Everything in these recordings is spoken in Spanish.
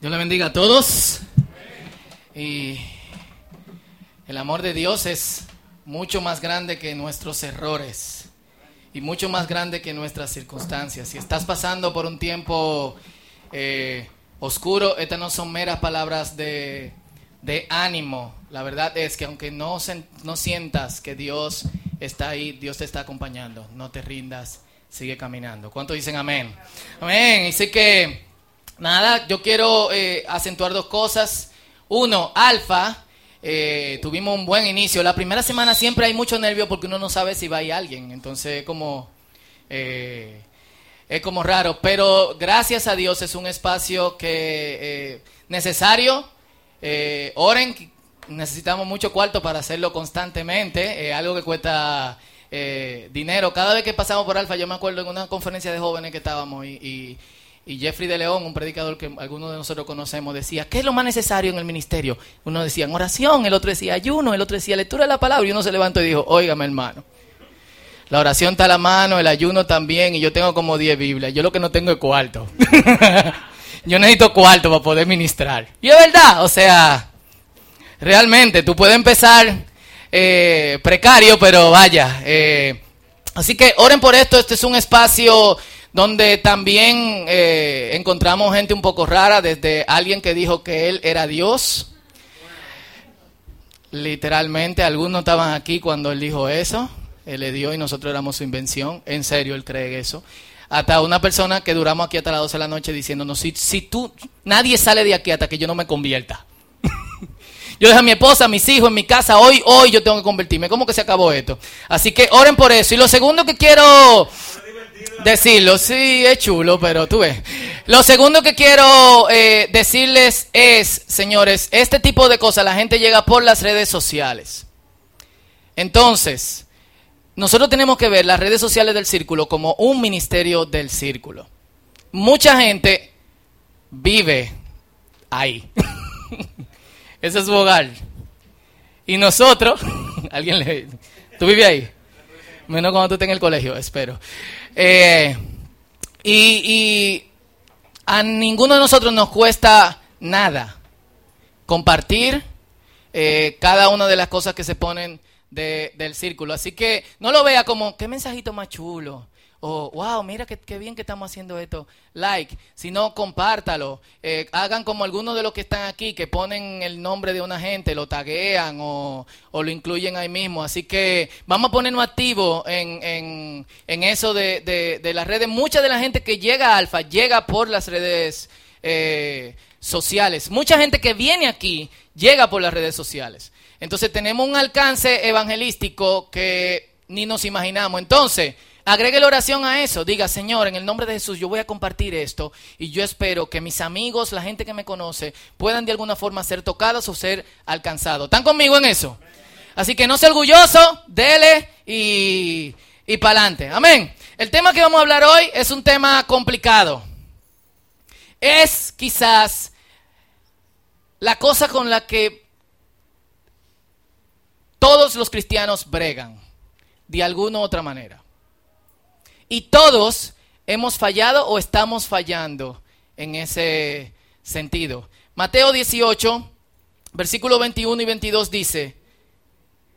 Dios le bendiga a todos. Y el amor de Dios es mucho más grande que nuestros errores y mucho más grande que nuestras circunstancias. Si estás pasando por un tiempo eh, oscuro, estas no son meras palabras de, de ánimo. La verdad es que aunque no, no sientas que Dios está ahí, Dios te está acompañando. No te rindas, sigue caminando. ¿Cuántos dicen amén? Amén. Sé que, nada, yo quiero eh, acentuar dos cosas. Uno, alfa. Eh, tuvimos un buen inicio. La primera semana siempre hay mucho nervio porque uno no sabe si va a ir alguien. Entonces, como... Eh, es como raro, pero gracias a Dios es un espacio que necesario. oren, necesitamos mucho cuarto para hacerlo constantemente, algo que cuesta eh, dinero. Cada vez que pasamos por Alfa, yo me acuerdo en una conferencia de jóvenes que estábamos y, Jeffrey de León, un predicador que algunos de nosotros conocemos, decía, ¿qué es lo más necesario en el ministerio? Uno decía oración, el otro decía ayuno, el otro decía lectura de la palabra y uno se levantó y dijo, óigame hermano. La oración está a la mano, el ayuno también, y yo tengo como 10 Biblias. Yo lo que no tengo es cuarto. yo necesito cuarto para poder ministrar. Y es verdad, o sea, realmente tú puedes empezar eh, precario, pero vaya. Eh, así que oren por esto. Este es un espacio donde también eh, encontramos gente un poco rara, desde alguien que dijo que él era Dios. Literalmente, algunos estaban aquí cuando él dijo eso. Él le dio y nosotros éramos su invención. En serio, él cree eso. Hasta una persona que duramos aquí hasta las 12 de la noche diciéndonos, si, si tú, nadie sale de aquí hasta que yo no me convierta. Yo dejo a mi esposa, a mis hijos en mi casa. Hoy, hoy yo tengo que convertirme. ¿Cómo que se acabó esto? Así que oren por eso. Y lo segundo que quiero decirlo, sí, es chulo, pero tú ves. Lo segundo que quiero eh, decirles es, señores, este tipo de cosas la gente llega por las redes sociales. Entonces, nosotros tenemos que ver las redes sociales del círculo como un ministerio del círculo. Mucha gente vive ahí. Ese es su hogar. Y nosotros, alguien le... ¿Tú vives ahí? Menos cuando tú estés en el colegio, espero. Eh, y, a ninguno de nosotros nos cuesta nada compartir eh, cada una de las cosas que se ponen del círculo. Así que no lo vea como, qué mensajito más chulo o wow, mira qué, bien que estamos haciendo esto, like, si no, compártalo, eh, hagan como algunos de los que están aquí, que ponen el nombre de una gente, lo taguean o, lo incluyen ahí mismo, así que vamos a ponernos activos en, eso de, de, las redes, mucha de la gente que llega a Alfa llega por las redes eh, sociales, mucha gente que viene aquí llega por las redes sociales, entonces tenemos un alcance evangelístico que ni nos imaginamos, entonces, Agregue la oración a eso. Diga, Señor, en el nombre de Jesús, yo voy a compartir esto y yo espero que mis amigos, la gente que me conoce, puedan de alguna forma ser tocados o ser alcanzados. ¿Están conmigo en eso? Así que no sea orgulloso, dele y, y para adelante. Amén. El tema que vamos a hablar hoy es un tema complicado. Es quizás la cosa con la que todos los cristianos bregan, de alguna u otra manera. Y todos hemos fallado o estamos fallando en ese sentido. Mateo 18, versículo 21 y 22 dice,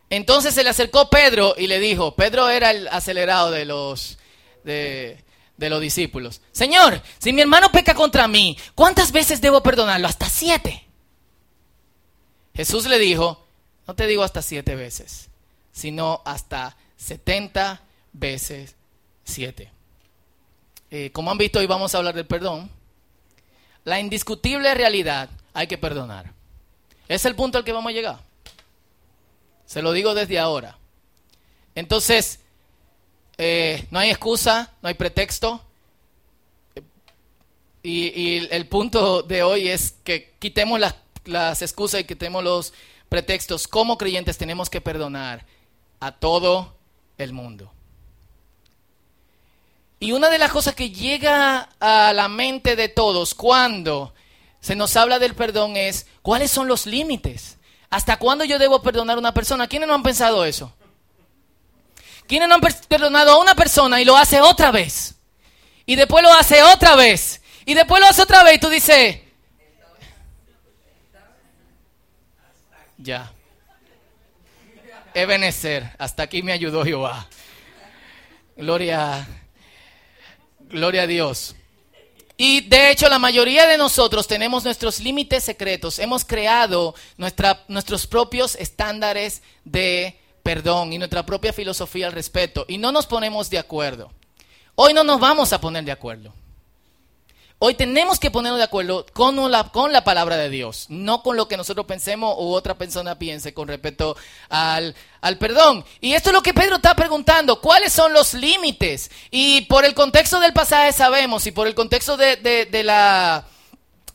entonces se le acercó Pedro y le dijo, Pedro era el acelerado de los, de, de los discípulos, Señor, si mi hermano peca contra mí, ¿cuántas veces debo perdonarlo? Hasta siete. Jesús le dijo, no te digo hasta siete veces, sino hasta setenta veces 7. Eh, como han visto, hoy vamos a hablar del perdón. La indiscutible realidad, hay que perdonar. Es el punto al que vamos a llegar. Se lo digo desde ahora. Entonces, eh, no hay excusa, no hay pretexto. Y, el punto de hoy es que quitemos las, las excusas y quitemos los pretextos. Como creyentes tenemos que perdonar a todo el mundo. Y una de las cosas que llega a la mente de todos cuando se nos habla del perdón es cuáles son los límites. ¿Hasta cuándo yo debo perdonar a una persona? ¿Quiénes no han pensado eso? ¿Quiénes no han perdonado a una persona y lo hace otra vez? Y después lo hace otra vez. Y después lo hace otra vez y tú dices... Ya. Ebenezer, hasta aquí me ayudó Jehová. Gloria a gloria a Dios. Y de hecho la mayoría de nosotros tenemos nuestros límites secretos. Hemos creado nuestra, nuestros propios estándares de perdón y nuestra propia filosofía al respecto. Y no nos ponemos de acuerdo. Hoy no nos vamos a poner de acuerdo. Hoy tenemos que ponernos de acuerdo con la, con la palabra de Dios, no con lo que nosotros pensemos u otra persona piense con respecto al, al perdón. Y esto es lo que Pedro está preguntando, ¿cuáles son los límites? Y por el contexto del pasaje sabemos, y por el contexto de, de, la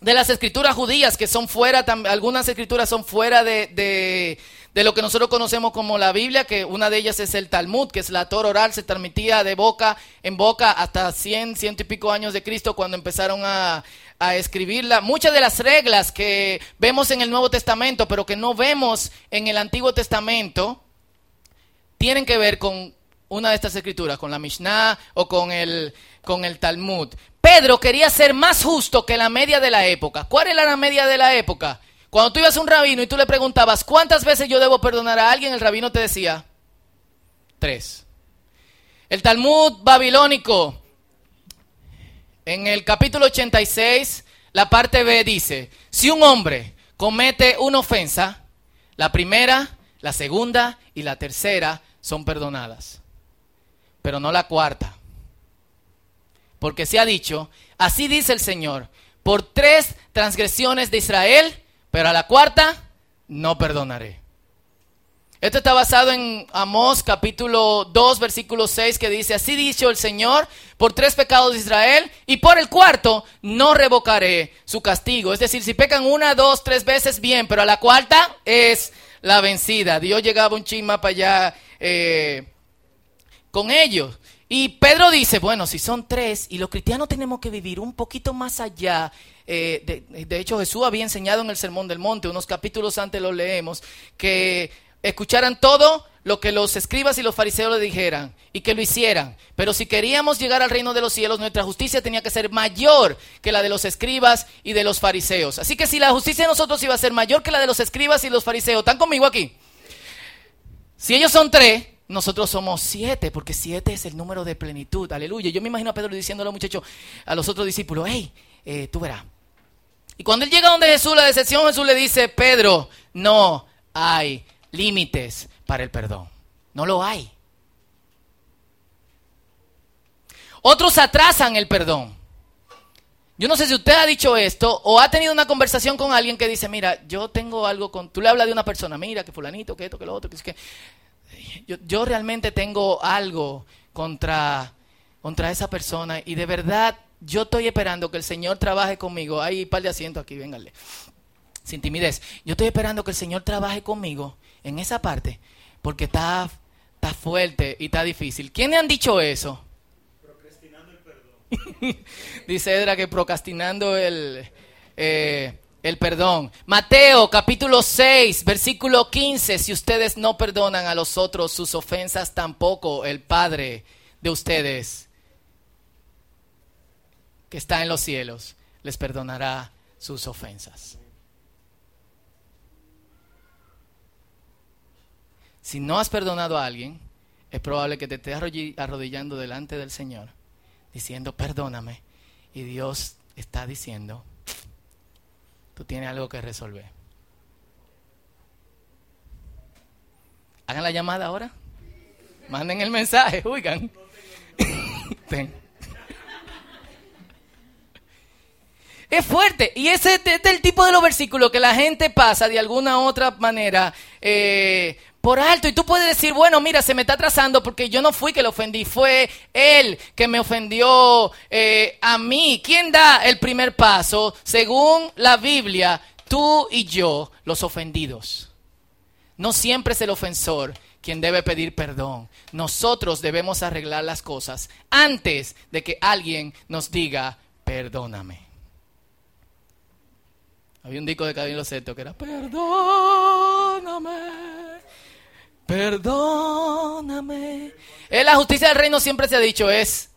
de las escrituras judías que son fuera, algunas escrituras son fuera de, de lo que nosotros conocemos como la Biblia, que una de ellas es el Talmud, que es la Torah oral, se transmitía de boca en boca hasta 100, ciento y pico años de Cristo cuando empezaron a, a escribirla. Muchas de las reglas que vemos en el Nuevo Testamento, pero que no vemos en el Antiguo Testamento, tienen que ver con una de estas escrituras, con la Mishnah o con el, con el Talmud. Pedro quería ser más justo que la media de la época. ¿Cuál era la media de la época? Cuando tú ibas a un rabino y tú le preguntabas, ¿cuántas veces yo debo perdonar a alguien? El rabino te decía, tres. El Talmud babilónico, en el capítulo 86, la parte B dice, si un hombre comete una ofensa, la primera, la segunda y la tercera son perdonadas, pero no la cuarta. Porque se ha dicho, así dice el Señor, por tres transgresiones de Israel, pero a la cuarta no perdonaré. Esto está basado en Amós capítulo 2 versículo 6 que dice, así dicho el Señor, por tres pecados de Israel y por el cuarto no revocaré su castigo. Es decir, si pecan una, dos, tres veces bien, pero a la cuarta es la vencida. Dios llegaba un chisma para allá eh, con ellos. Y Pedro dice, bueno, si son tres y los cristianos tenemos que vivir un poquito más allá eh, de, hecho Jesús había enseñado en el Sermón del Monte, unos capítulos antes lo leemos, que escucharan todo lo que los escribas y los fariseos le dijeran y que lo hicieran. Pero si queríamos llegar al reino de los cielos, nuestra justicia tenía que ser mayor que la de los escribas y de los fariseos. Así que si la justicia de nosotros iba a ser mayor que la de los escribas y los fariseos, ¿están conmigo aquí? Si ellos son tres, nosotros somos siete, porque siete es el número de plenitud. Aleluya. Yo me imagino a Pedro diciéndole a los muchachos, a los otros discípulos, hey, eh, tú verás, y cuando él llega donde Jesús, la decepción, Jesús le dice, Pedro, no hay límites para el perdón. No lo hay. Otros atrasan el perdón. Yo no sé si usted ha dicho esto o ha tenido una conversación con alguien que dice, mira, yo tengo algo con... Tú le hablas de una persona, mira, que fulanito, que esto, que lo otro, que es que... Yo, yo realmente tengo algo contra, contra esa persona y de verdad yo estoy esperando que el Señor trabaje conmigo. Hay un par de asientos aquí, vénganle. Sin timidez. Yo estoy esperando que el Señor trabaje conmigo en esa parte porque está, está fuerte y está difícil. ¿Quiénes han dicho eso? Procrastinando el perdón. Dice Edra que procrastinando el, eh, el perdón. Mateo capítulo 6, versículo 15. Si ustedes no perdonan a los otros sus ofensas, tampoco el Padre de ustedes que está en los cielos les perdonará sus ofensas. Si no has perdonado a alguien, es probable que te estés arrodillando delante del Señor, diciendo, perdóname. Y Dios está diciendo, tú tienes algo que resolver. Hagan la llamada ahora. Manden el mensaje, oigan. Es fuerte. Y ese es el tipo de los versículos que la gente pasa de alguna u otra manera eh, por alto. Y tú puedes decir, bueno, mira, se me está trazando porque yo no fui que lo ofendí, fue él que me ofendió eh, a mí. ¿Quién da el primer paso? Según la Biblia, tú y yo, los ofendidos. No siempre es el ofensor quien debe pedir perdón. Nosotros debemos arreglar las cosas antes de que alguien nos diga, perdóname. Había un disco de Camilo Seto que era Perdóname, perdóname. En la justicia del reino siempre se ha dicho es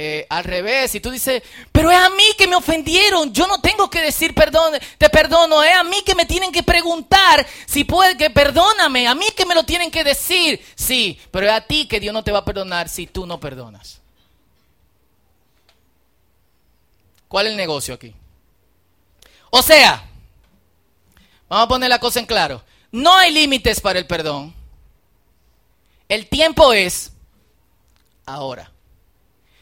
eh, al revés. Y tú dices, pero es a mí que me ofendieron. Yo no tengo que decir perdón, te perdono. Es a mí que me tienen que preguntar si puede que perdóname. A mí que me lo tienen que decir. Sí, pero es a ti que Dios no te va a perdonar si tú no perdonas. ¿Cuál es el negocio aquí? O sea, vamos a poner la cosa en claro. No hay límites para el perdón. El tiempo es ahora.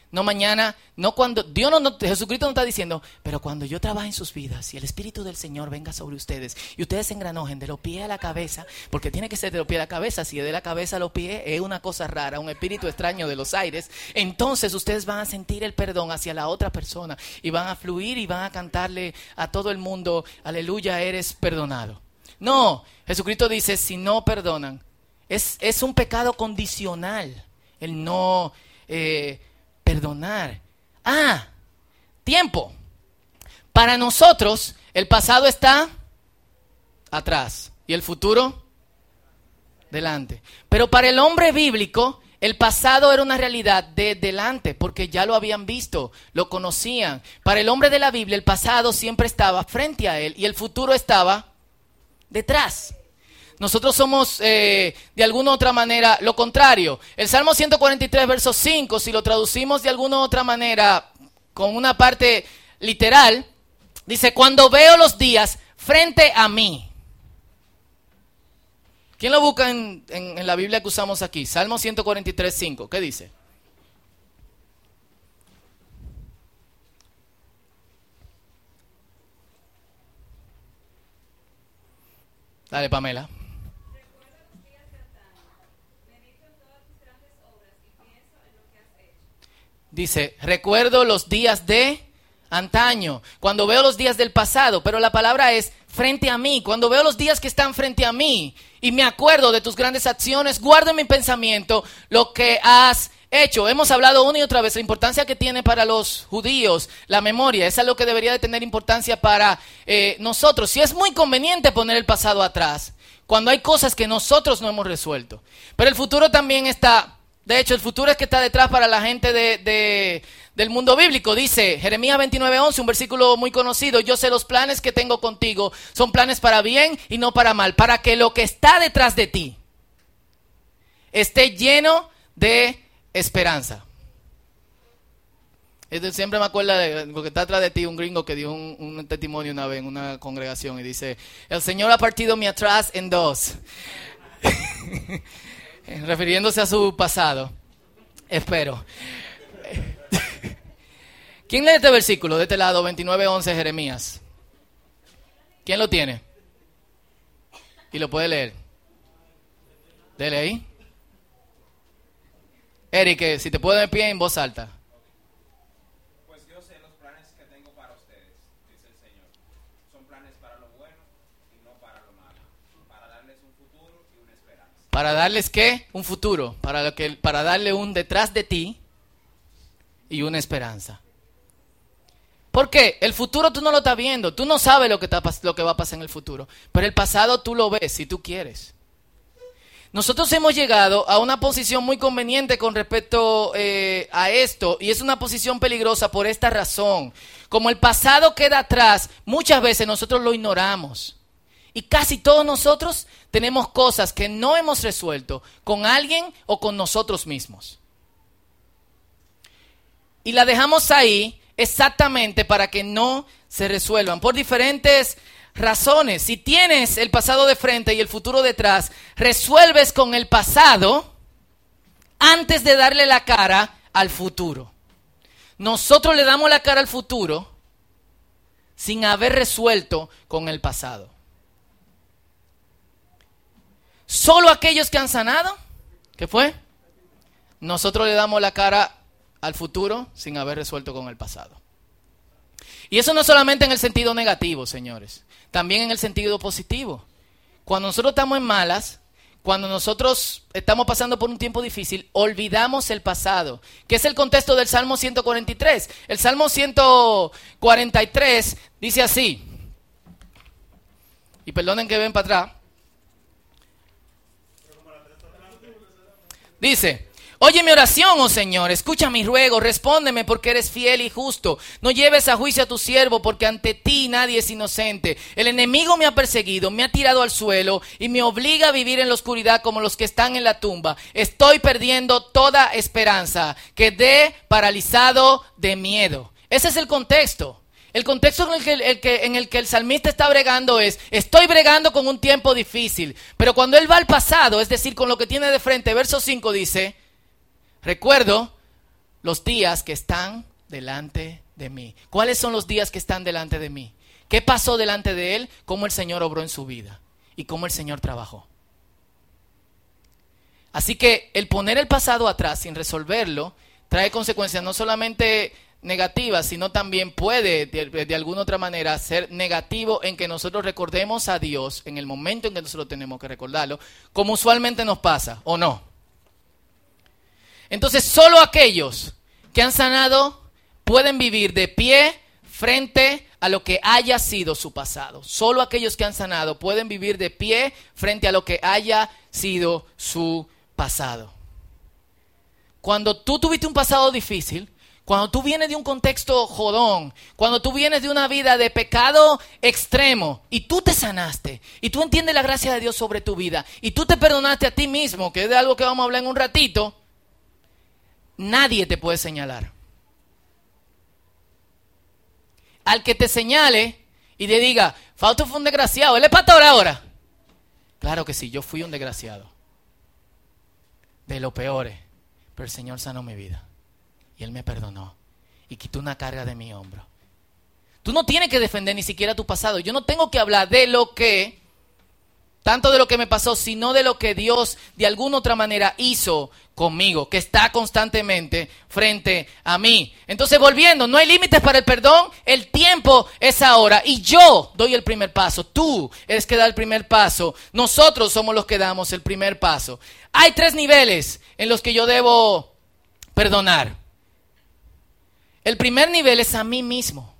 No mañana, no cuando Dios no, Jesucristo no está diciendo, pero cuando yo trabaje en sus vidas y el Espíritu del Señor venga sobre ustedes y ustedes se engranojen de los pies a la cabeza, porque tiene que ser de los pies a la cabeza, si es de la cabeza a los pies es una cosa rara, un espíritu extraño de los aires, entonces ustedes van a sentir el perdón hacia la otra persona y van a fluir y van a cantarle a todo el mundo, aleluya, eres perdonado. No, Jesucristo dice, si no perdonan, es, es un pecado condicional el no... Eh, perdonar. Ah, tiempo. Para nosotros el pasado está atrás y el futuro delante. Pero para el hombre bíblico el pasado era una realidad de delante porque ya lo habían visto, lo conocían. Para el hombre de la Biblia el pasado siempre estaba frente a él y el futuro estaba detrás. Nosotros somos eh, de alguna otra manera lo contrario. El Salmo 143, verso 5, si lo traducimos de alguna otra manera con una parte literal, dice, cuando veo los días frente a mí. ¿Quién lo busca en, en la Biblia que usamos aquí? Salmo 143, 5. ¿Qué dice? Dale, Pamela. Dice, recuerdo los días de antaño, cuando veo los días del pasado, pero la palabra es frente a mí, cuando veo los días que están frente a mí y me acuerdo de tus grandes acciones, guardo en mi pensamiento lo que has hecho. Hemos hablado una y otra vez la importancia que tiene para los judíos la memoria. Esa es lo que debería de tener importancia para eh, nosotros. Si es muy conveniente poner el pasado atrás, cuando hay cosas que nosotros no hemos resuelto. Pero el futuro también está de hecho, el futuro es que está detrás para la gente de, del mundo bíblico. Dice Jeremías 29:11, un versículo muy conocido, yo sé los planes que tengo contigo, son planes para bien y no para mal, para que lo que está detrás de ti esté lleno de esperanza. siempre me acuerdo de lo que está atrás de ti, un gringo que dio un, testimonio una vez en una congregación y dice, el Señor ha partido mi atrás en dos. refiriéndose a su pasado. Espero. ¿Quién lee este versículo de este lado, 29.11 Jeremías? ¿Quién lo tiene? Y lo puede leer. Dele ahí. Eric, si te puedo de pie en voz alta. Para darles qué? Un futuro, para, lo que, para darle un detrás de ti y una esperanza. ¿Por qué? El futuro tú no lo estás viendo, tú no sabes lo que, lo que va a pasar en el futuro, pero el pasado tú lo ves si tú quieres. Nosotros hemos llegado a una posición muy conveniente con respecto eh, a esto y es una posición peligrosa por esta razón. Como el pasado queda atrás, muchas veces nosotros lo ignoramos. Y casi todos nosotros tenemos cosas que no hemos resuelto con alguien o con nosotros mismos. Y la dejamos ahí exactamente para que no se resuelvan por diferentes razones. Si tienes el pasado de frente y el futuro detrás, resuelves con el pasado antes de darle la cara al futuro. Nosotros le damos la cara al futuro sin haber resuelto con el pasado. Solo aquellos que han sanado, ¿qué fue? Nosotros le damos la cara al futuro sin haber resuelto con el pasado. Y eso no solamente en el sentido negativo, señores, también en el sentido positivo. Cuando nosotros estamos en malas, cuando nosotros estamos pasando por un tiempo difícil, olvidamos el pasado, que es el contexto del Salmo 143. El Salmo 143 dice así, y perdonen que ven para atrás, Dice, Oye mi oración, oh Señor, escucha mi ruego, respóndeme porque eres fiel y justo. No lleves a juicio a tu siervo porque ante ti nadie es inocente. El enemigo me ha perseguido, me ha tirado al suelo y me obliga a vivir en la oscuridad como los que están en la tumba. Estoy perdiendo toda esperanza. Quedé paralizado de miedo. Ese es el contexto. El contexto en el, que, el en el que el salmista está bregando es, estoy bregando con un tiempo difícil. Pero cuando él va al pasado, es decir, con lo que tiene de frente, verso 5 dice, Recuerdo los días que están delante de mí. ¿Cuáles son los días que están delante de mí? ¿Qué pasó delante de él? ¿Cómo el Señor obró en su vida? ¿Y cómo el Señor trabajó? Así que el poner el pasado atrás sin resolverlo trae consecuencias no solamente negativas, sino también puede de, alguna otra manera ser negativo en que nosotros recordemos a Dios en el momento en que nosotros tenemos que recordarlo, como usualmente nos pasa, ¿o no? Entonces, solo aquellos que han sanado pueden vivir de pie frente a lo que haya sido su pasado. Solo aquellos que han sanado pueden vivir de pie frente a lo que haya sido su pasado. Cuando tú tuviste un pasado difícil, cuando tú vienes de un contexto jodón, cuando tú vienes de una vida de pecado extremo y tú te sanaste y tú entiendes la gracia de Dios sobre tu vida y tú te perdonaste a ti mismo, que es de algo que vamos a hablar en un ratito, nadie te puede señalar. Al que te señale y te diga, Fausto fue un desgraciado, él es pastor ahora. Claro que sí, yo fui un desgraciado. De lo peor, pero el Señor sanó mi vida. Y Él me perdonó. Y quitó una carga de mi hombro. Tú no tienes que defender ni siquiera tu pasado. Yo no tengo que hablar de lo que tanto de lo que me pasó, sino de lo que Dios de alguna otra manera hizo conmigo, que está constantemente frente a mí. Entonces, volviendo, no hay límites para el perdón, el tiempo es ahora y yo doy el primer paso, tú eres que da el primer paso, nosotros somos los que damos el primer paso. Hay tres niveles en los que yo debo perdonar. El primer nivel es a mí mismo.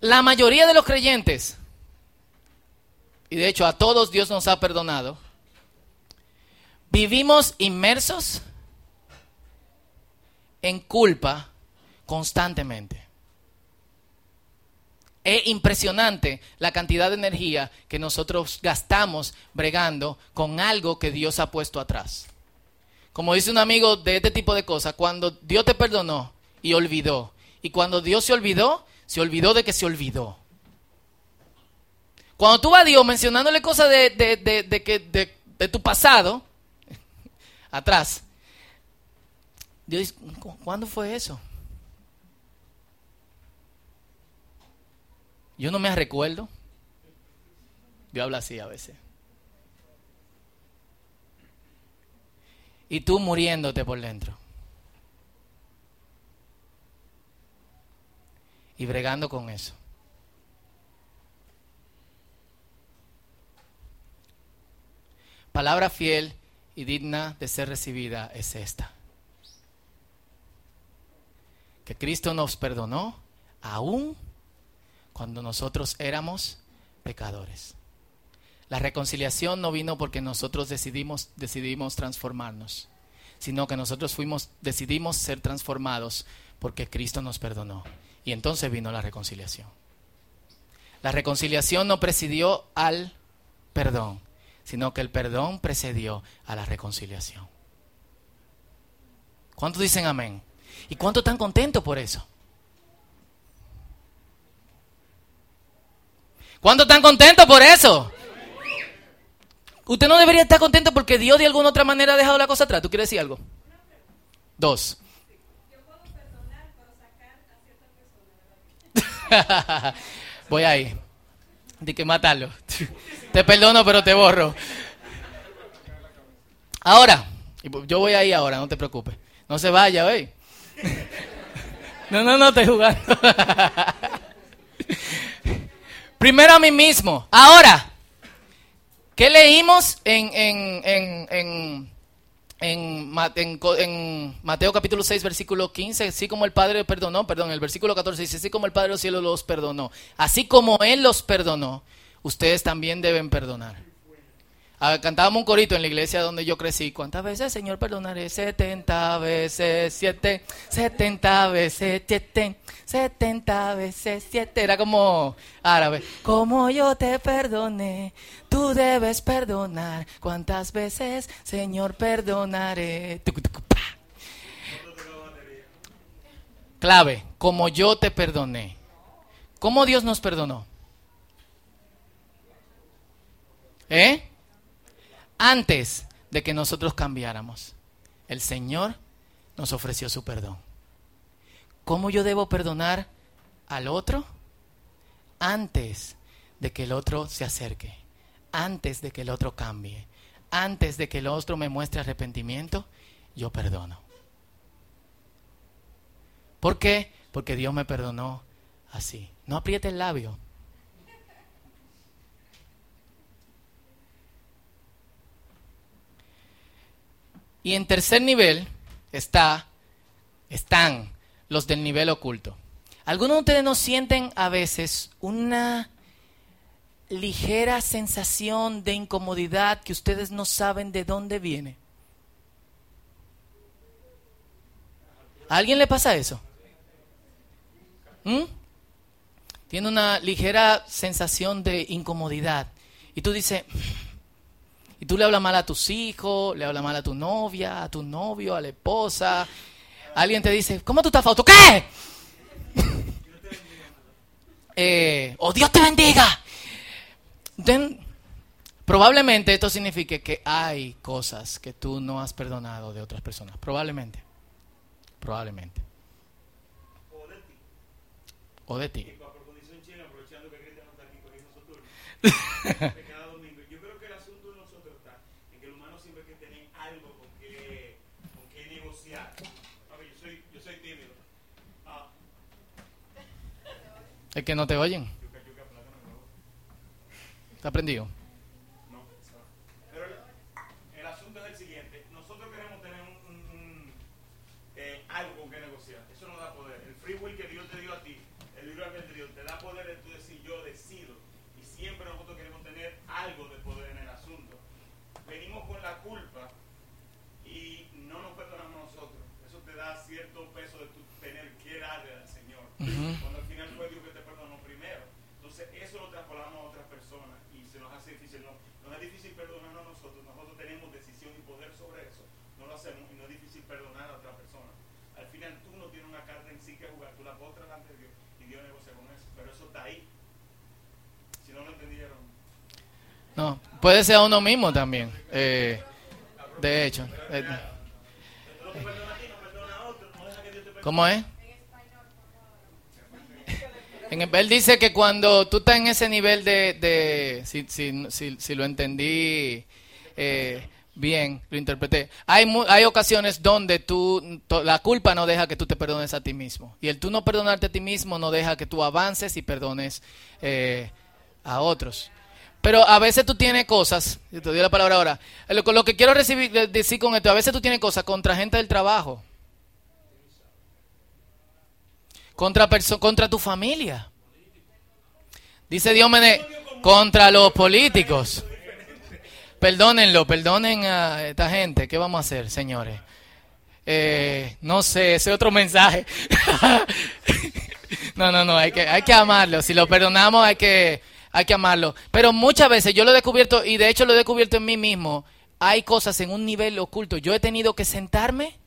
La mayoría de los creyentes, y de hecho a todos Dios nos ha perdonado, vivimos inmersos en culpa constantemente. Es impresionante la cantidad de energía que nosotros gastamos bregando con algo que Dios ha puesto atrás. Como dice un amigo de este tipo de cosas, cuando Dios te perdonó y olvidó, y cuando Dios se olvidó, se olvidó de que se olvidó. Cuando tú vas a Dios mencionándole cosas de, de, de, de tu pasado, atrás, Dios dice, ¿cuándo fue eso? Yo no me recuerdo. Dios habla así a veces. Y tú muriéndote por dentro. Y bregando con eso. Palabra fiel y digna de ser recibida es esta. Que Cristo nos perdonó aún cuando nosotros éramos pecadores. La reconciliación no vino porque nosotros decidimos, decidimos transformarnos, sino que nosotros fuimos, decidimos ser transformados porque Cristo nos perdonó. Y entonces vino la reconciliación. La reconciliación no presidió al perdón, sino que el perdón precedió a la reconciliación. ¿Cuántos dicen amén? ¿Y cuántos están contentos por eso? ¿Cuántos están contentos por eso? Usted no debería estar contento porque Dios de alguna otra manera ha dejado la cosa atrás. ¿Tú quieres decir algo? Dos. Voy ahí. De que matarlo. Te perdono, pero te borro. Ahora, yo voy ahí ahora, no te preocupes. No se vaya, hoy. No, no, no, estoy jugando. Primero a mí mismo. Ahora, ¿qué leímos en, en, en en, Mateo capítulo 6, versículo 15, así como el Padre perdonó, perdón, el versículo 14 dice, así como el Padre de los cielos los perdonó, así como Él los perdonó, ustedes también deben perdonar. Ah, cantábamos un corito en la iglesia donde yo crecí. ¿Cuántas veces, Señor, perdonaré? 70 veces 7, 70 veces 7, 70 veces 7. Era como árabe. Como yo te perdoné, tú debes perdonar. ¿Cuántas veces, Señor, perdonaré? Clave, como yo te perdoné. ¿Cómo Dios nos perdonó? ¿Eh? Antes de que nosotros cambiáramos, el Señor nos ofreció su perdón. ¿Cómo yo debo perdonar al otro? Antes de que el otro se acerque, antes de que el otro cambie, antes de que el otro me muestre arrepentimiento, yo perdono. ¿Por qué? Porque Dios me perdonó así. No apriete el labio. Y en tercer nivel está, están los del nivel oculto. Algunos de ustedes no sienten a veces una ligera sensación de incomodidad que ustedes no saben de dónde viene. ¿A alguien le pasa eso? ¿Mm? Tiene una ligera sensación de incomodidad. Y tú dices, y tú le hablas mal a tus hijos, le hablas mal a tu novia, a tu novio, a la esposa. Alguien te dice, ¿cómo tú estás foto? ¿Qué? eh, ¡Oh, Dios te bendiga! probablemente esto signifique que hay cosas que tú no has perdonado de otras personas. Probablemente. Probablemente. O de ti. Es que no te oyen. ¿Está prendido? No, pero el, asunto es el siguiente. Nosotros queremos tener un, eh, algo con que negociar. Eso nos da poder. El free will que Dios te dio a ti, el libre albedrío, te da poder de tú decir yo decido. Y siempre nosotros queremos tener algo de poder en el asunto. Venimos con la culpa y no nos perdonamos nosotros. Eso te da cierto peso de tu tener que darle al Señor. Cuando al final fue Dios que te eso lo trasladamos a otras personas y se nos hace difícil. No, no es difícil perdonarnos a nosotros, nosotros tenemos decisión y poder sobre eso. No lo hacemos y no es difícil perdonar a otra persona. Al final tú no tienes una carta en sí que jugar, tú la pones delante de Dios y Dios negocia con eso. Pero eso está ahí. Si no lo entendieron. No, puede ser a uno mismo también. Eh, de hecho. Eh, ¿Cómo es? él dice que cuando tú estás en ese nivel de, si, si, si, lo entendí eh, bien, lo interpreté, hay, hay ocasiones donde tú, la culpa no deja que tú te perdones a ti mismo. Y el tú no perdonarte a ti mismo no deja que tú avances y perdones eh, a otros. Pero a veces tú tienes cosas, te doy la palabra ahora, lo, lo que quiero recibir, decir con esto, a veces tú tienes cosas contra gente del trabajo contra, contra tu familia. Dice Diómenes, contra los políticos. Perdónenlo, perdonen a esta gente. ¿Qué vamos a hacer, señores? Eh, no sé, ese otro mensaje. no, no, no, hay que, hay que amarlo. Si lo perdonamos, hay que, hay que amarlo. Pero muchas veces yo lo he descubierto, y de hecho lo he descubierto en mí mismo, hay cosas en un nivel oculto. Yo he tenido que sentarme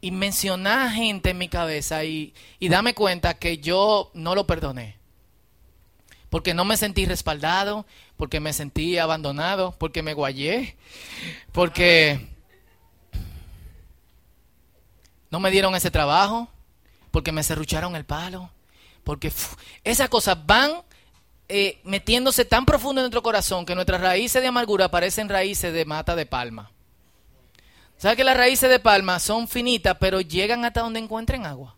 y mencionar a gente en mi cabeza y, y dame cuenta que yo no lo perdoné. Porque no me sentí respaldado, porque me sentí abandonado, porque me guayé, porque no me dieron ese trabajo, porque me cerrucharon el palo, porque esas cosas van eh, metiéndose tan profundo en nuestro corazón que nuestras raíces de amargura parecen raíces de mata de palma. ¿Sabes que las raíces de palma son finitas, pero llegan hasta donde encuentren agua?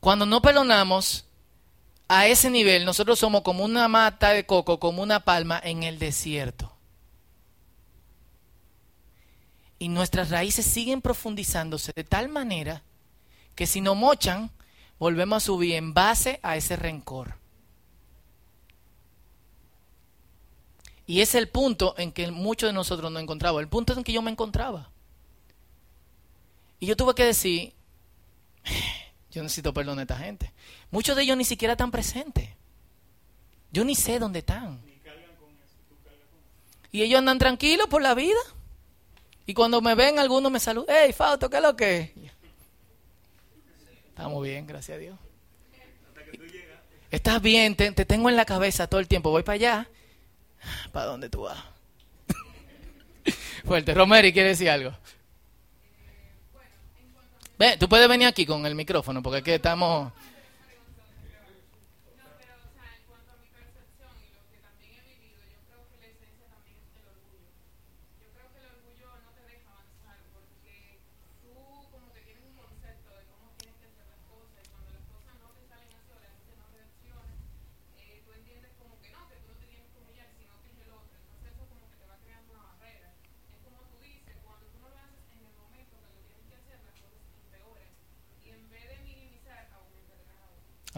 Cuando no perdonamos a ese nivel, nosotros somos como una mata de coco, como una palma en el desierto. Y nuestras raíces siguen profundizándose de tal manera que si no mochan, volvemos a subir en base a ese rencor. Y es el punto en que muchos de nosotros no encontramos. El punto en que yo me encontraba. Y yo tuve que decir, yo necesito perdón a esta gente. Muchos de ellos ni siquiera están presentes. Yo ni sé dónde están. Y ellos andan tranquilos por la vida. Y cuando me ven, algunos me saludan. Hey, Fausto, ¿qué es lo que Estamos bien, gracias a Dios. Estás bien, te, tengo en la cabeza todo el tiempo. Voy para allá. ¿Para dónde tú vas? Fuerte. Romero, ¿quiere decir algo? Ve, tú puedes venir aquí con el micrófono, porque aquí estamos...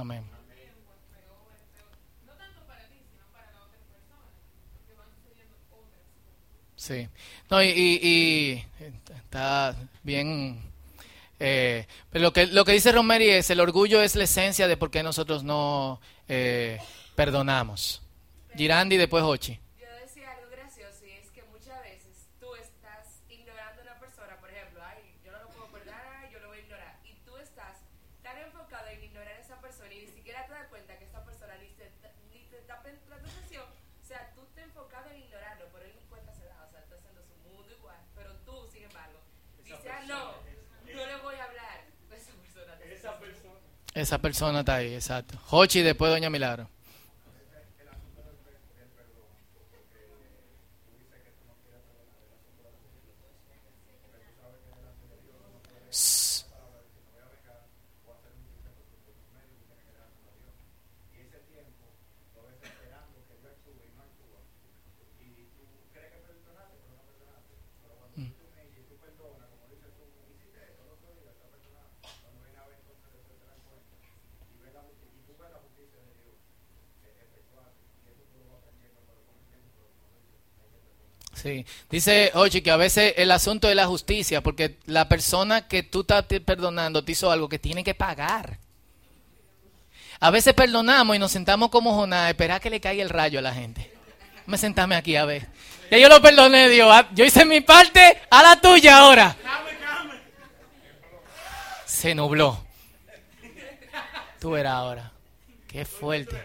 Amén. Sí. No, y, y, está bien. Eh, pero lo que, lo que dice Romeri es, el orgullo es la esencia de por qué nosotros no eh, perdonamos. Girandi después Ochi. Esa persona está ahí, exacto. Hochi después Doña Milagro. Sí, dice oye que a veces el asunto de la justicia, porque la persona que tú estás perdonando te hizo algo que tiene que pagar. A veces perdonamos y nos sentamos como Jonás, esperar que le caiga el rayo a la gente. Me sentame aquí a ver. Ya yo lo perdoné, Dios. Ah, yo hice mi parte, a la tuya ahora. Se nubló. Tú verás ahora. Qué fuerte.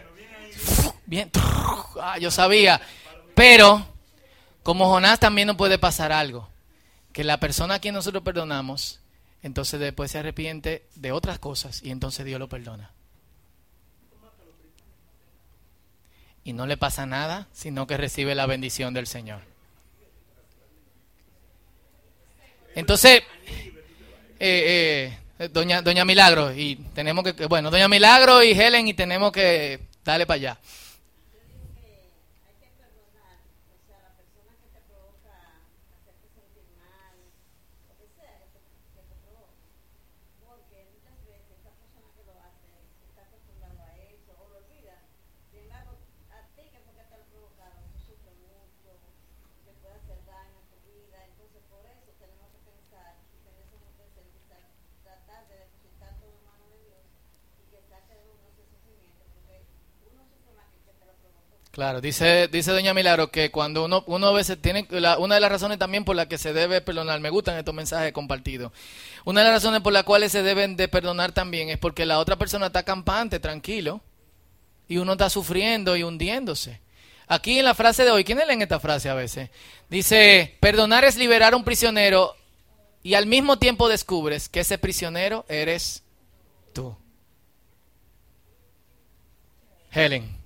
Bien. Ah, yo sabía. Pero como Jonás también no puede pasar algo, que la persona a quien nosotros perdonamos, entonces después se arrepiente de otras cosas y entonces Dios lo perdona. Y no le pasa nada, sino que recibe la bendición del Señor. Entonces, eh, eh, doña, doña Milagro, y tenemos que, bueno, Doña Milagro y Helen, y tenemos que darle para allá. Claro, dice, dice Doña Milagro que cuando uno, uno a veces tiene, una de las razones también por las que se debe perdonar, me gustan estos mensajes compartidos, una de las razones por las cuales se deben de perdonar también es porque la otra persona está campante, tranquilo, y uno está sufriendo y hundiéndose. Aquí en la frase de hoy, ¿quién leen esta frase a veces? Dice, perdonar es liberar a un prisionero y al mismo tiempo descubres que ese prisionero eres tú. Helen.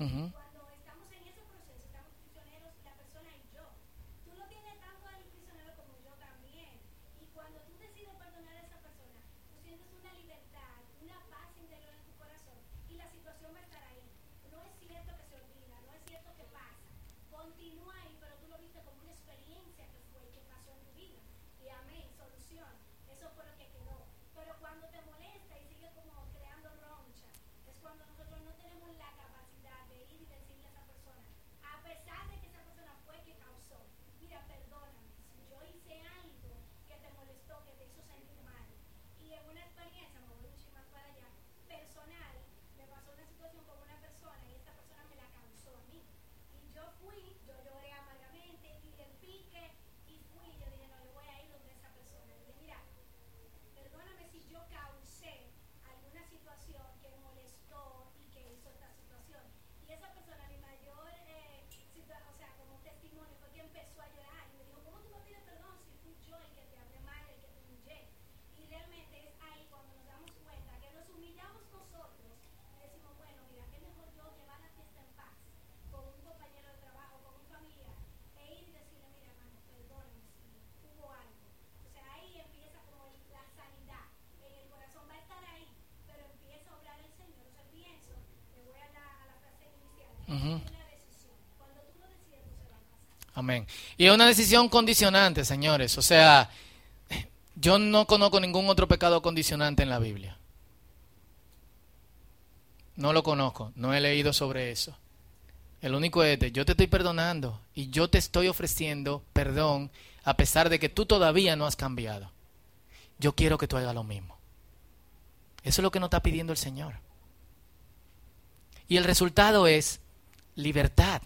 Mm-hmm. Y es una decisión condicionante, señores. O sea, yo no conozco ningún otro pecado condicionante en la Biblia. No lo conozco, no he leído sobre eso. El único es este, yo te estoy perdonando y yo te estoy ofreciendo perdón a pesar de que tú todavía no has cambiado. Yo quiero que tú hagas lo mismo. Eso es lo que nos está pidiendo el Señor. Y el resultado es libertad.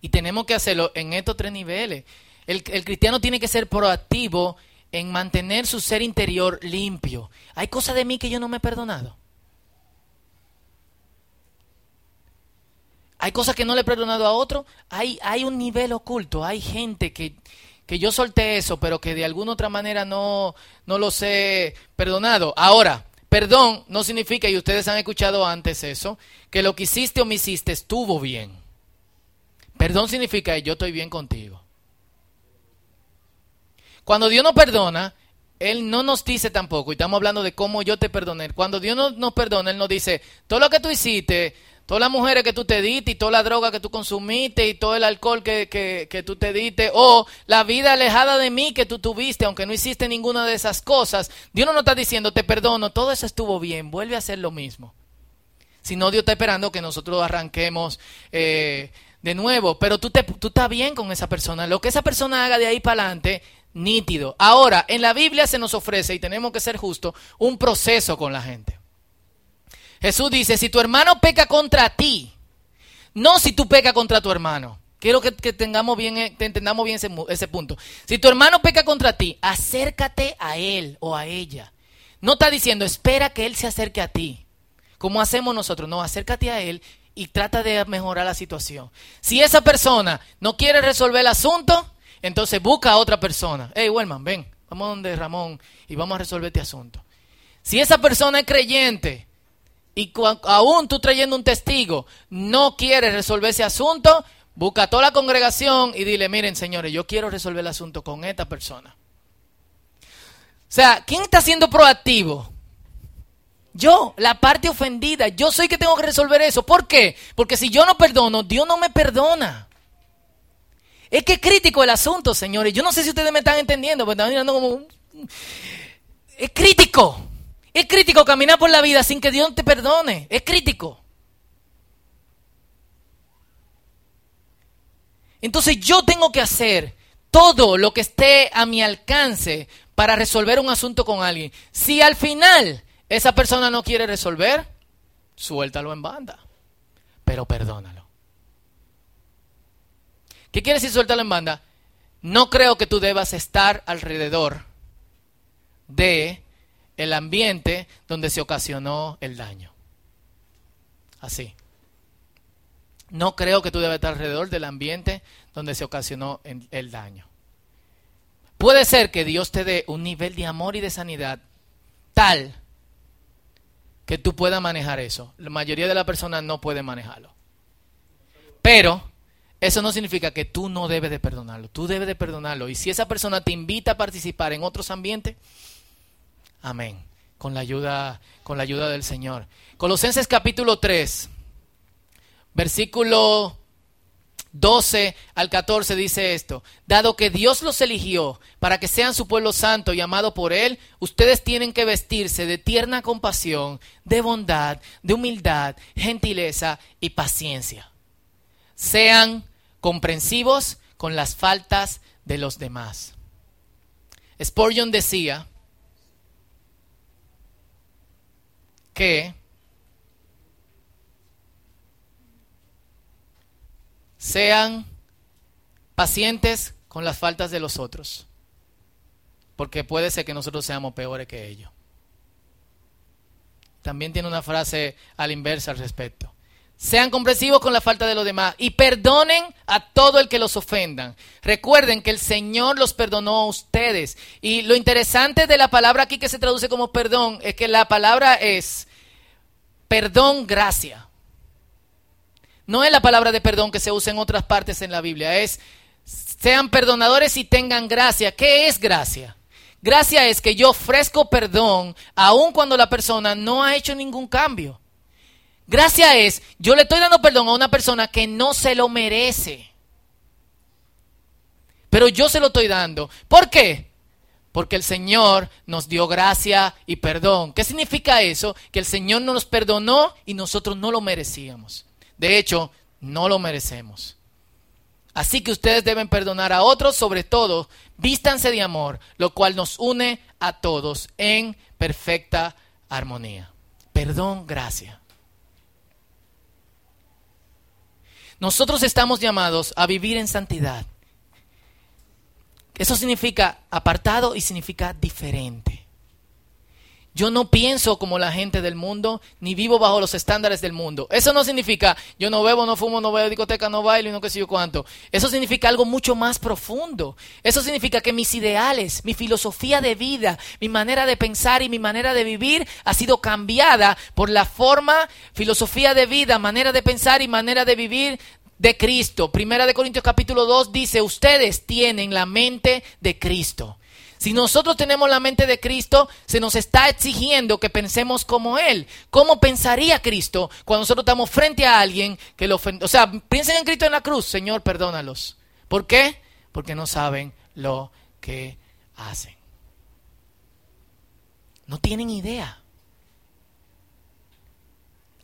Y tenemos que hacerlo en estos tres niveles. El, el cristiano tiene que ser proactivo en mantener su ser interior limpio. Hay cosas de mí que yo no me he perdonado. Hay cosas que no le he perdonado a otro. Hay, hay un nivel oculto. Hay gente que, que yo solté eso, pero que de alguna otra manera no, no los he perdonado. Ahora, perdón no significa, y ustedes han escuchado antes eso, que lo que hiciste o me hiciste estuvo bien. Perdón significa yo estoy bien contigo. Cuando Dios nos perdona, Él no nos dice tampoco, y estamos hablando de cómo yo te perdoné. Cuando Dios no- nos perdona, Él nos dice, todo lo que tú hiciste, todas las mujeres que tú te diste, y toda la droga que tú consumiste, y todo el alcohol que, que, que tú te diste, o la vida alejada de mí que tú tuviste, aunque no hiciste ninguna de esas cosas, Dios no nos está diciendo, te perdono, todo eso estuvo bien, vuelve a hacer lo mismo. Si no, Dios está esperando que nosotros arranquemos eh, de nuevo. Pero tú, te, tú estás bien con esa persona. Lo que esa persona haga de ahí para adelante, nítido. Ahora, en la Biblia se nos ofrece, y tenemos que ser justos, un proceso con la gente. Jesús dice, si tu hermano peca contra ti, no si tú pecas contra tu hermano. Quiero que, que tengamos bien, eh, que entendamos bien ese, ese punto. Si tu hermano peca contra ti, acércate a él o a ella. No está diciendo, espera que él se acerque a ti. Como hacemos nosotros, no, acércate a él y trata de mejorar la situación. Si esa persona no quiere resolver el asunto, entonces busca a otra persona. Hey, Wellman, ven, vamos donde Ramón y vamos a resolver este asunto. Si esa persona es creyente y aún tú trayendo un testigo no quiere resolver ese asunto, busca a toda la congregación y dile, miren señores, yo quiero resolver el asunto con esta persona. O sea, ¿quién está siendo proactivo? Yo, la parte ofendida, yo soy que tengo que resolver eso. ¿Por qué? Porque si yo no perdono, Dios no me perdona. Es que es crítico el asunto, señores. Yo no sé si ustedes me están entendiendo, pero están mirando como... Es crítico. Es crítico caminar por la vida sin que Dios te perdone. Es crítico. Entonces yo tengo que hacer todo lo que esté a mi alcance para resolver un asunto con alguien. Si al final esa persona no quiere resolver, suéltalo en banda, pero perdónalo. ¿Qué quiere decir suéltalo en banda? No creo que tú debas estar alrededor de el ambiente donde se ocasionó el daño. Así. No creo que tú debas estar alrededor del ambiente donde se ocasionó el, el daño. Puede ser que Dios te dé un nivel de amor y de sanidad tal que tú puedas manejar eso. La mayoría de las personas no puede manejarlo. Pero eso no significa que tú no debes de perdonarlo. Tú debes de perdonarlo. Y si esa persona te invita a participar en otros ambientes, amén. Con la ayuda, con la ayuda del Señor. Colosenses capítulo 3. versículo 12 al 14 dice esto, dado que Dios los eligió para que sean su pueblo santo y amado por Él, ustedes tienen que vestirse de tierna compasión, de bondad, de humildad, gentileza y paciencia. Sean comprensivos con las faltas de los demás. Spurgeon decía que sean pacientes con las faltas de los otros, porque puede ser que nosotros seamos peores que ellos. También tiene una frase al inverso al respecto. Sean comprensivos con la falta de los demás y perdonen a todo el que los ofendan. Recuerden que el Señor los perdonó a ustedes. Y lo interesante de la palabra aquí que se traduce como perdón es que la palabra es perdón, gracia. No es la palabra de perdón que se usa en otras partes en la Biblia, es sean perdonadores y tengan gracia. ¿Qué es gracia? Gracia es que yo ofrezco perdón aun cuando la persona no ha hecho ningún cambio. Gracia es, yo le estoy dando perdón a una persona que no se lo merece. Pero yo se lo estoy dando. ¿Por qué? Porque el Señor nos dio gracia y perdón. ¿Qué significa eso? Que el Señor nos perdonó y nosotros no lo merecíamos. De hecho, no lo merecemos. Así que ustedes deben perdonar a otros, sobre todo, vístanse de amor, lo cual nos une a todos en perfecta armonía. Perdón, gracia. Nosotros estamos llamados a vivir en santidad. Eso significa apartado y significa diferente. Yo no pienso como la gente del mundo, ni vivo bajo los estándares del mundo. Eso no significa yo no bebo, no fumo, no a discoteca, no bailo y no qué sé yo cuánto. Eso significa algo mucho más profundo. Eso significa que mis ideales, mi filosofía de vida, mi manera de pensar y mi manera de vivir ha sido cambiada por la forma, filosofía de vida, manera de pensar y manera de vivir de Cristo. Primera de Corintios capítulo 2 dice, ustedes tienen la mente de Cristo. Si nosotros tenemos la mente de Cristo, se nos está exigiendo que pensemos como Él. ¿Cómo pensaría Cristo cuando nosotros estamos frente a alguien que lo ofende? O sea, piensen en Cristo en la cruz. Señor, perdónalos. ¿Por qué? Porque no saben lo que hacen. No tienen idea.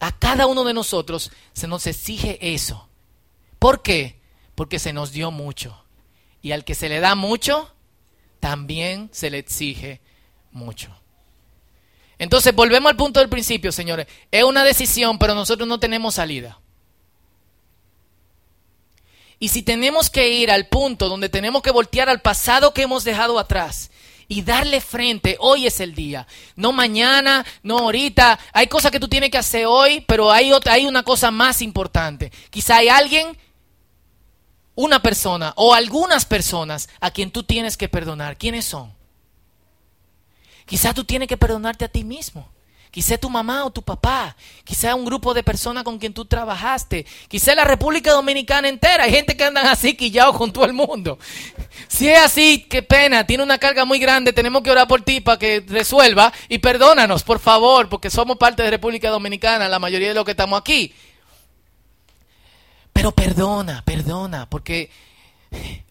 A cada uno de nosotros se nos exige eso. ¿Por qué? Porque se nos dio mucho. Y al que se le da mucho, también se le exige mucho. Entonces, volvemos al punto del principio, señores. Es una decisión, pero nosotros no tenemos salida. Y si tenemos que ir al punto donde tenemos que voltear al pasado que hemos dejado atrás y darle frente, hoy es el día, no mañana, no ahorita. Hay cosas que tú tienes que hacer hoy, pero hay, otra, hay una cosa más importante. Quizá hay alguien una persona o algunas personas a quien tú tienes que perdonar. ¿Quiénes son? Quizá tú tienes que perdonarte a ti mismo. Quizá tu mamá o tu papá. Quizá un grupo de personas con quien tú trabajaste. Quizá la República Dominicana entera. Hay gente que andan así quillados con todo el mundo. Si es así, qué pena. Tiene una carga muy grande. Tenemos que orar por ti para que resuelva. Y perdónanos, por favor, porque somos parte de República Dominicana, la mayoría de los que estamos aquí. Perdona, perdona, porque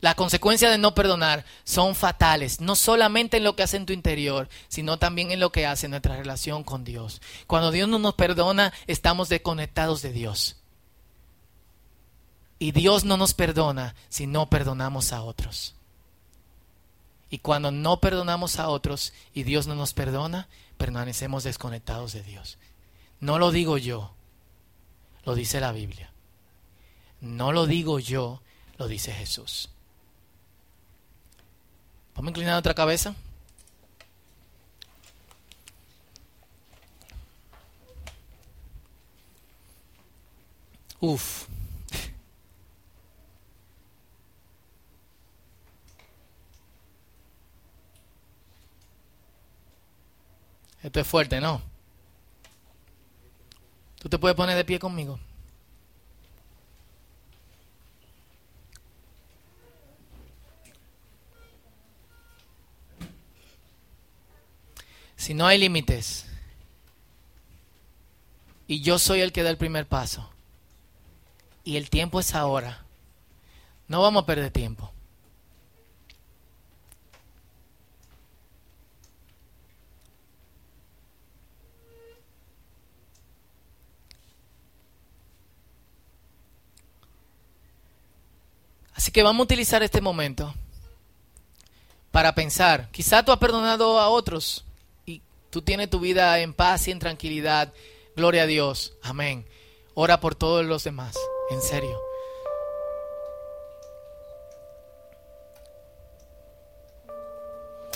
las consecuencias de no perdonar son fatales, no solamente en lo que hace en tu interior, sino también en lo que hace en nuestra relación con Dios. Cuando Dios no nos perdona, estamos desconectados de Dios. Y Dios no nos perdona si no perdonamos a otros. Y cuando no perdonamos a otros y Dios no nos perdona, permanecemos desconectados de Dios. No lo digo yo, lo dice la Biblia. No lo digo yo, lo dice Jesús. Vamos a inclinar nuestra cabeza. Uf. Esto es fuerte, ¿no? ¿Tú te puedes poner de pie conmigo? Si no hay límites y yo soy el que da el primer paso, Y el tiempo es ahora. No vamos a perder tiempo. Así que vamos a utilizar este momento para pensar. Quizá tú has perdonado a otros tú tienes tu vida en paz y en tranquilidad. Gloria a Dios. Amén. Ora por todos los demás. En serio.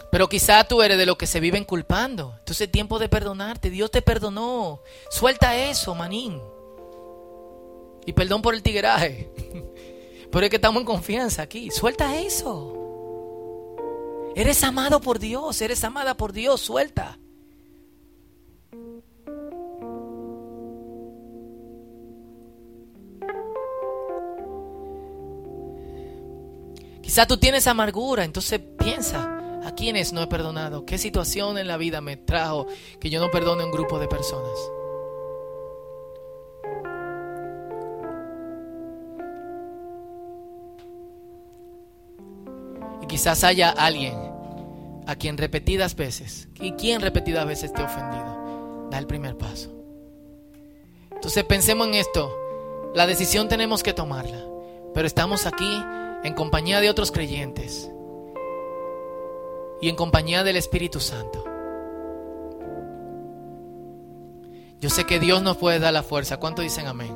Pero quizá tú eres de los que se viven culpando. Entonces es tiempo de perdonarte. Dios te perdonó. Suelta eso, manín. Y perdón por el tigueraje. Pero es que estamos en confianza aquí. Suelta eso. Eres amado por Dios. Eres amada por Dios. Suelta. Quizá tú tienes amargura, entonces piensa, ¿a quiénes no he perdonado? ¿Qué situación en la vida me trajo que yo no perdone a un grupo de personas? Y quizás haya alguien a quien repetidas veces, y quien repetidas veces te ha ofendido, da el primer paso. Entonces pensemos en esto, la decisión tenemos que tomarla, pero estamos aquí en compañía de otros creyentes y en compañía del Espíritu Santo. Yo sé que Dios nos puede dar la fuerza. ¿Cuánto dicen amén?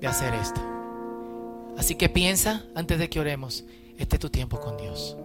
De hacer esto. Así que piensa antes de que oremos. Este es tu tiempo con Dios.